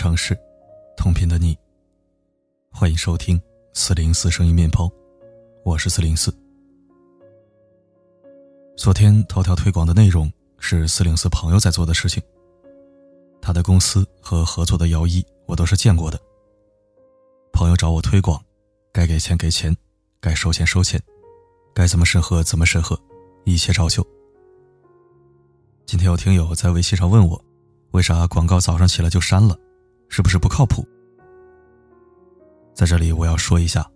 城市，同频的你。欢迎收听四零四声音面包，我是四零四。昨天头条推广的内容是四零四朋友在做的事情。他的公司和合作的摇一我都是见过的。朋友找我推广，该给钱给钱，该收钱收钱，该怎么审核怎么审核，一切照旧。今天有听友在微信上问我，为啥广告早上起来就删了，是不是不靠谱？在这里我要说一下，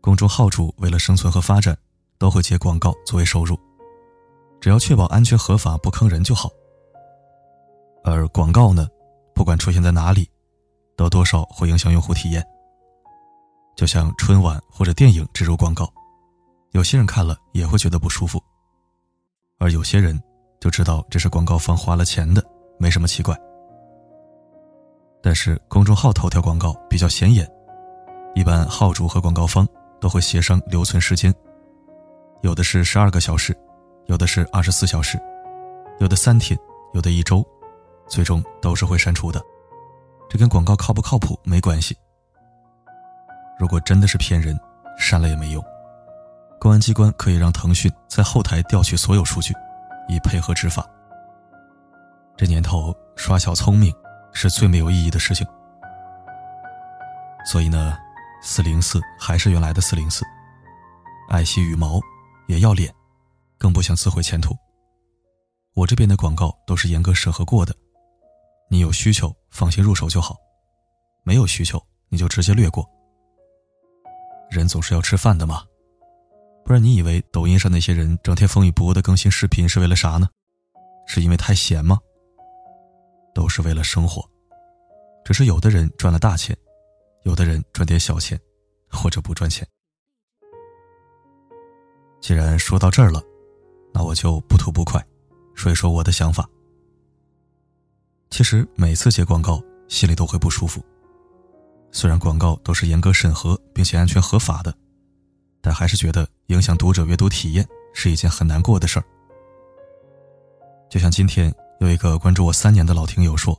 公众号主为了生存和发展，都会接广告作为收入，只要确保安全合法不坑人就好。而广告呢，不管出现在哪里，都多少会影响用户体验。就像春晚或者电影植入广告，有些人看了也会觉得不舒服，而有些人就知道这是广告方花了钱的，没什么奇怪。但是公众号头条广告比较显眼，一般号主和广告方都会协商留存时间，有的是十二个小时，有的是二十四小时，有的三天，有的一周，最终都是会删除的。这跟广告靠不靠谱没关系。如果真的是骗人，删了也没用。公安机关可以让腾讯在后台调取所有数据，以配合执法。这年头耍小聪明是最没有意义的事情。所以呢，四零四还是原来的四零四，爱惜羽毛也要脸，更不想自毁前途。我这边的广告都是严格审核过的，你有需求放心入手就好，没有需求你就直接略过。人总是要吃饭的嘛，不然你以为抖音上那些人整天风雨不误的更新视频是为了啥呢？是因为太闲吗？都是为了生活，只是有的人赚了大钱，有的人赚点小钱，或者不赚钱。既然说到这儿了，那我就不吐不快，说一说我的想法。其实每次接广告，心里都会不舒服。虽然广告都是严格审核并且安全合法的，但还是觉得影响读者阅读体验是一件很难过的事儿。就像今天有一个关注我三年的老听友说：“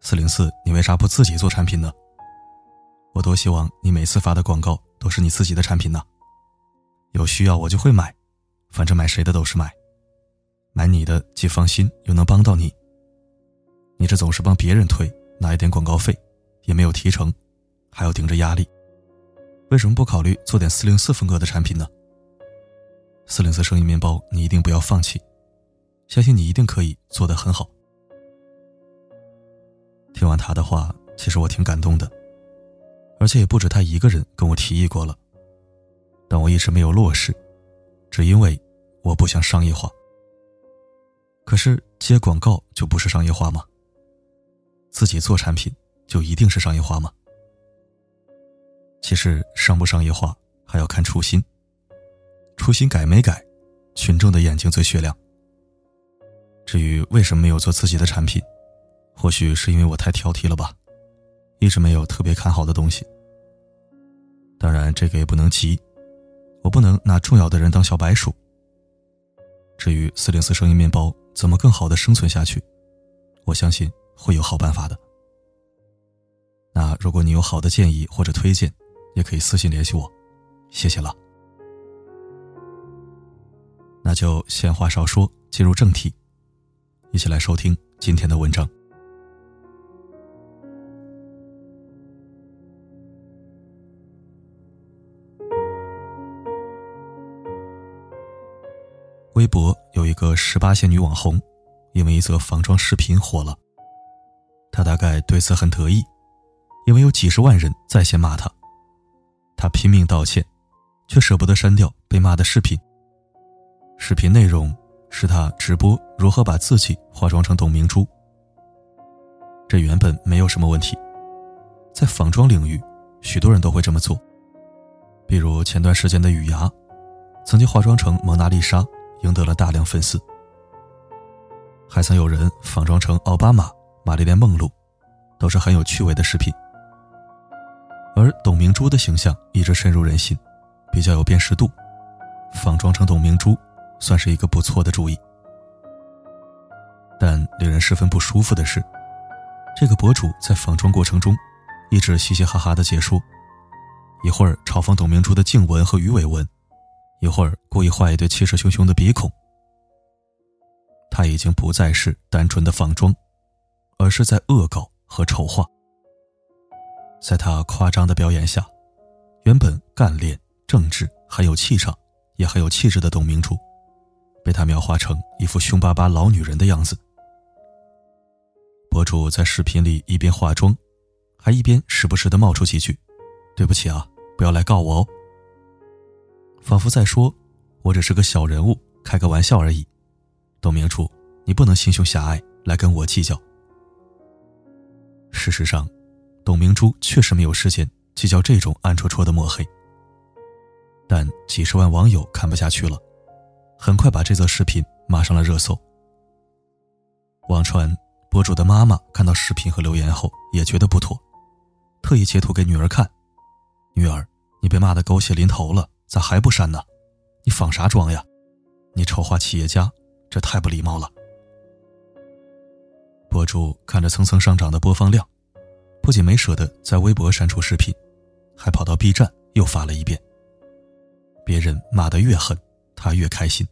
四零四，你为啥不自己做产品呢？我多希望你每次发的广告都是你自己的产品呢。有需要我就会买，反正买谁的都是买，买你的既放心又能帮到你。你这总是帮别人推，拿一点广告费。”也没有提成，还要顶着压力，为什么不考虑做点四零四风格的产品呢？四零四生意面包，你一定不要放弃，相信你一定可以做得很好。听完他的话，其实我挺感动的，而且也不止他一个人跟我提议过了，但我一直没有落实，只因为我不想商业化。可是接广告就不是商业化吗？自己做产品。就一定是商业化吗？其实商不商业化还要看初心。初心改没改，群众的眼睛最雪亮。至于为什么没有做自己的产品，或许是因为我太挑剔了吧，一直没有特别看好的东西。当然，这个也不能急，我不能拿重要的人当小白鼠。至于四零四生意面包怎么更好的生存下去，我相信会有好办法的。那如果你有好的建议或者推荐，也可以私信联系我，谢谢了。那就闲话少说，进入正题，一起来收听今天的文章。微博有一个十八线女网红，因为一则仿妆视频火了，她大概对此很得意。因为有几十万人在线骂她。她拼命道歉，却舍不得删掉被骂的视频。视频内容是他直播如何把自己化妆成董明珠。这原本没有什么问题，在仿妆领域，许多人都会这么做。比如前段时间的雨芽，曾经化妆成蒙娜丽莎，赢得了大量粉丝。还曾有人仿妆成奥巴马、玛丽莲梦露，都是很有趣味的视频。而董明珠的形象一直深入人心，比较有辨识度，仿妆成董明珠算是一个不错的主意。但令人十分不舒服的是，这个博主在仿妆过程中，一直嘻嘻哈哈的解说，一会儿嘲讽董明珠的颈纹和鱼尾纹，一会儿故意画一对气势汹汹的鼻孔。他已经不再是单纯的仿妆，而是在恶搞和丑化。在他夸张的表演下，原本干练、正直、很有气场，也很有气质的董明珠，被他描画成一副凶巴巴老女人的样子。博主在视频里一边化妆，还一边时不时的冒出几句：“对不起啊，不要来告我哦。”仿佛在说：“我只是个小人物，开个玩笑而已。”董明珠，你不能心胸狭隘来跟我计较。事实上，董明珠确实没有时间计较这种暗戳戳的抹黑。但几十万网友看不下去了，很快把这则视频骂上了热搜。网传。博主的妈妈看到视频和留言后也觉得不妥，特意截图给女儿看：“女儿，你被骂得狗血淋头了，咋还不删呢？你仿啥妆呀？你丑化企业家，这太不礼貌了。”博主看着蹭蹭上涨的播放量，不仅没舍得在微博删除视频，还跑到 B 站又发了一遍。别人骂得越狠，他越开心。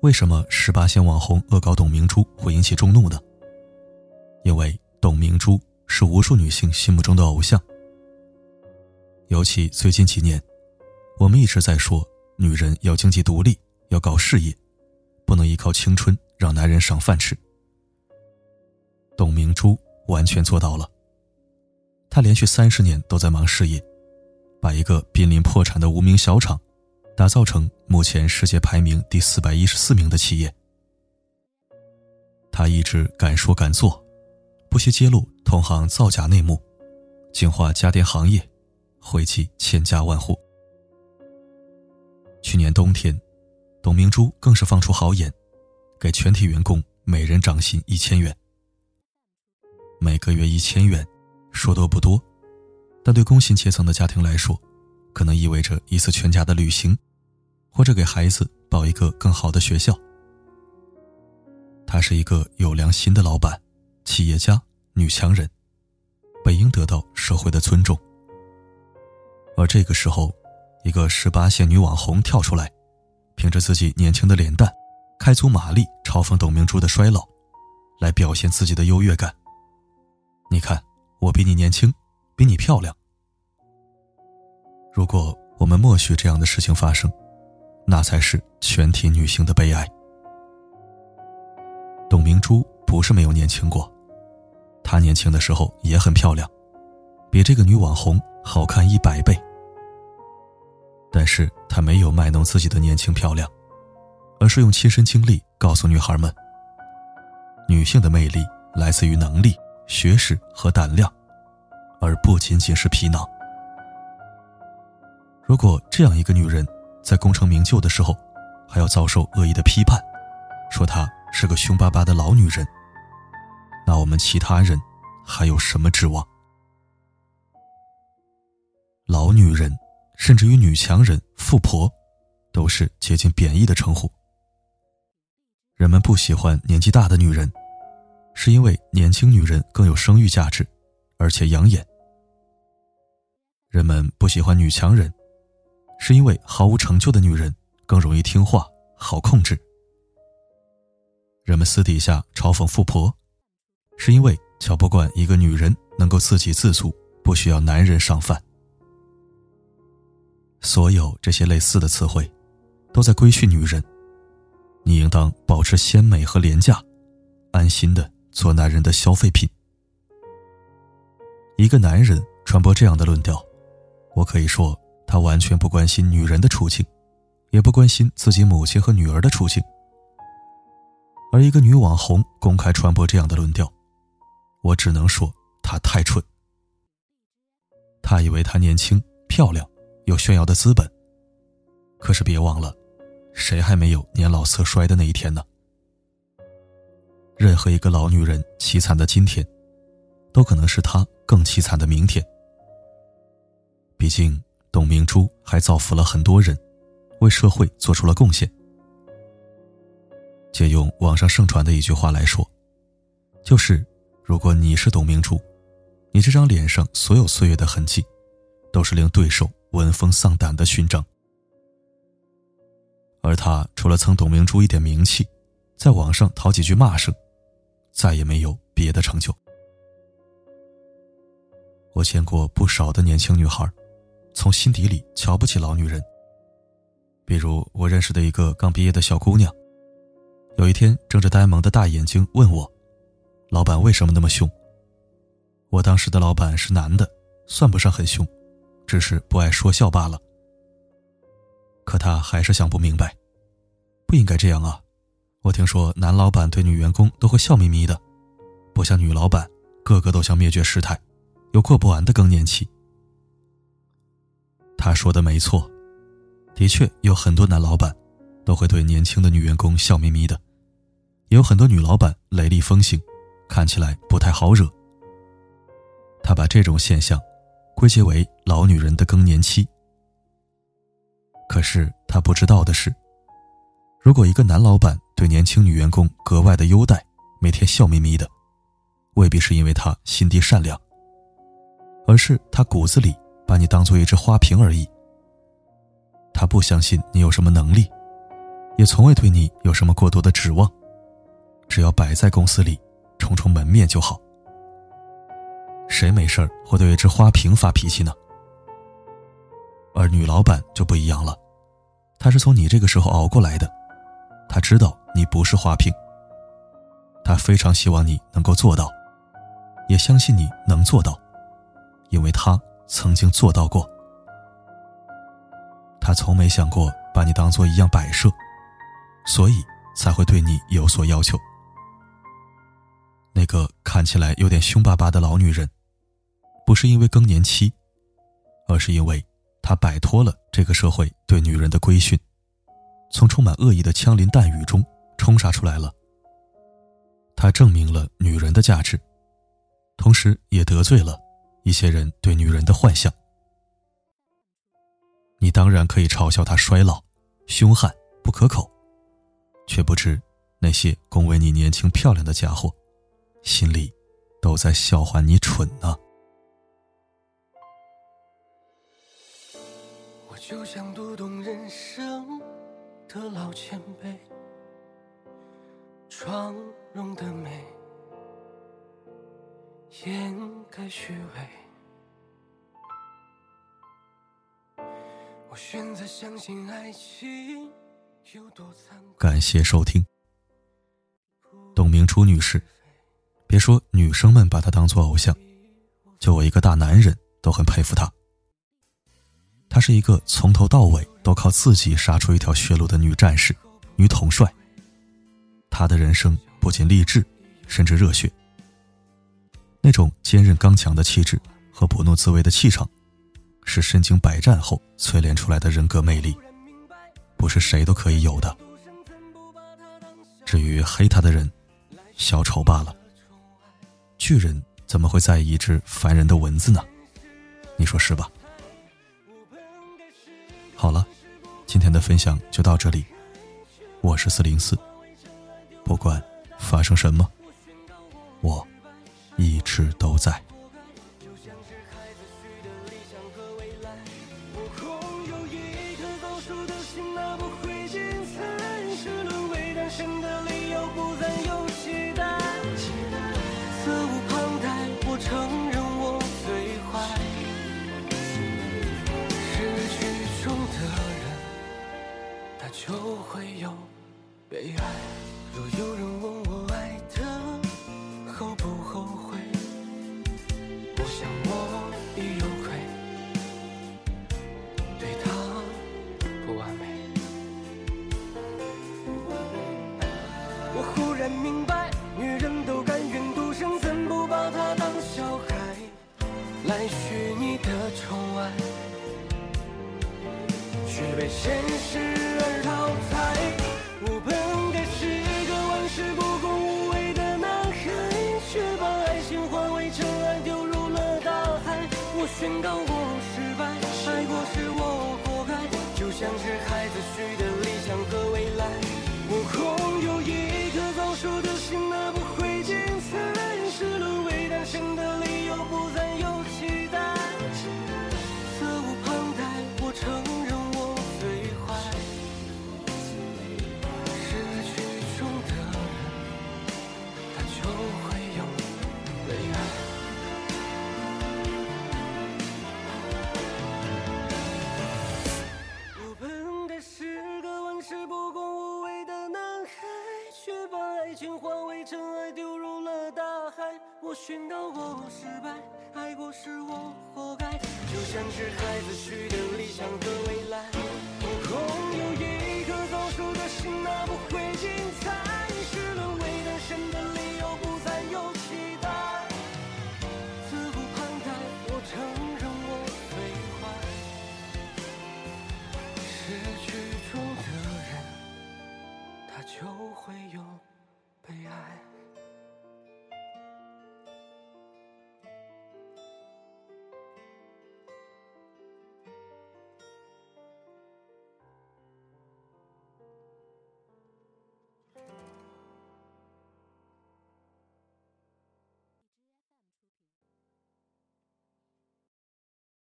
为什么十八线网红恶搞董明珠会引起众怒呢？因为董明珠是无数女性心目中的偶像。尤其最近几年，我们一直在说女人要经济独立，要搞事业，不能依靠青春让男人赏饭吃。董明珠完全做到了。她连续三十年都在忙事业，把一个濒临破产的无名小厂。打造成目前世界排名第四百一十四名的企业。他一直敢说敢做，不惜揭露同行造假内幕，净化家电行业，惠及千家万户。去年冬天，董明珠更是放出豪言，给全体员工每人涨薪一千元。每个月一千元，说多不多，但对工薪阶层的家庭来说，可能意味着一次全家的旅行。或者给孩子报一个更好的学校。她是一个有良心的老板、企业家、女强人，本应得到社会的尊重。而这个时候，一个十八线女网红跳出来，凭着自己年轻的脸蛋，开足马力嘲讽董明珠的衰老，来表现自己的优越感。你看，我比你年轻，比你漂亮。如果我们默许这样的事情发生，那才是全体女性的悲哀。董明珠不是没有年轻过，她年轻的时候也很漂亮，比这个女网红好看一百倍。但是她没有卖弄自己的年轻漂亮，而是用亲身经历告诉女孩们：女性的魅力来自于能力、学识和胆量，而不仅仅是皮囊。如果这样一个女人，在功成名就的时候，还要遭受恶意的批判，说她是个凶巴巴的老女人。那我们其他人还有什么指望？老女人，甚至于女强人、富婆，都是接近贬义的称呼。人们不喜欢年纪大的女人，是因为年轻女人更有生育价值，而且养眼。人们不喜欢女强人。是因为毫无成就的女人更容易听话、好控制。人们私底下嘲讽富婆，是因为瞧不惯一个女人能够自给自足，不需要男人上饭。所有这些类似的词汇，都在规训女人。你应当保持鲜美和廉价，安心的做男人的消费品。一个男人传播这样的论调，我可以说。他完全不关心女人的处境，也不关心自己母亲和女儿的处境。而一个女网红公开传播这样的论调，我只能说她太蠢。她以为她年轻漂亮，有炫耀的资本。可是别忘了，谁还没有年老色衰的那一天呢？任何一个老女人凄惨的今天，都可能是她更凄惨的明天。毕竟。董明珠还造福了很多人，为社会做出了贡献。借用网上盛传的一句话来说，就是，如果你是董明珠，你这张脸上所有岁月的痕迹，都是令对手闻风丧胆的勋章。而他除了蹭董明珠一点名气，在网上讨几句骂声，再也没有别的成就。我见过不少的年轻女孩，从心底里瞧不起老女人。比如我认识的一个刚毕业的小姑娘，有一天睁着呆萌的大眼睛问我：“老板为什么那么凶？”我当时的老板是男的，算不上很凶，只是不爱说笑罢了。可他还是想不明白，不应该这样啊！我听说男老板对女员工都会笑眯眯的，不像女老板，个个都像灭绝师太。有过不完的更年期。他说的没错，的确有很多男老板都会对年轻的女员工笑眯眯的，也有很多女老板雷厉风行，看起来不太好惹。他把这种现象归结为老女人的更年期。可是他不知道的是，如果一个男老板对年轻女员工格外的优待，每天笑眯眯的，未必是因为他心地善良。而是他骨子里把你当做一只花瓶而已。他不相信你有什么能力，也从未对你有什么过多的指望。只要摆在公司里，充充门面就好。谁没事会对一只花瓶发脾气呢？而女老板就不一样了，她是从你这个时候熬过来的，她知道你不是花瓶。她非常希望你能够做到，也相信你能做到。因为她曾经做到过，他从没想过把你当做一样摆设，所以才会对你有所要求。那个看起来有点凶巴巴的老女人，不是因为更年期，而是因为她摆脱了这个社会对女人的规训，从充满恶意的枪林弹雨中冲杀出来了。她证明了女人的价值，同时也得罪了。一些人对女人的幻想，你当然可以嘲笑她衰老、凶悍、不可口，却不知那些恭维你年轻漂亮的家伙，心里都在笑话你蠢呢。我就像读懂人生的老前辈，妆容的美。掩盖虚伪。我选择相信爱情有多残酷。感谢收听，董明珠女士。别说女生们把她当做偶像，就我一个大男人都很佩服她。她是一个从头到尾都靠自己杀出一条血路的女战士、女统帅。她的人生不仅励志，甚至热血。那种坚韧刚强的气质和不怒自威的气场，是身经百战后淬炼出来的人格魅力，不是谁都可以有的。至于黑他的人，小丑罢了。巨人怎么会在意一只凡人的蚊子呢？你说是吧？好了，今天的分享就到这里。我是四零四，不管发生什么，我。一直都在。就像是孩子许的理想和未来，我空有一颗早熟的心，那不会精彩。是沦为单身的理由，不再有期待。责无旁贷，我承认我最坏。失去中的人，他就会有悲哀。若有人问我爱的后不后悔？我想我已有宣告我失败，爱过是我活该，就像是孩子许的像是孩子许的理想和未来。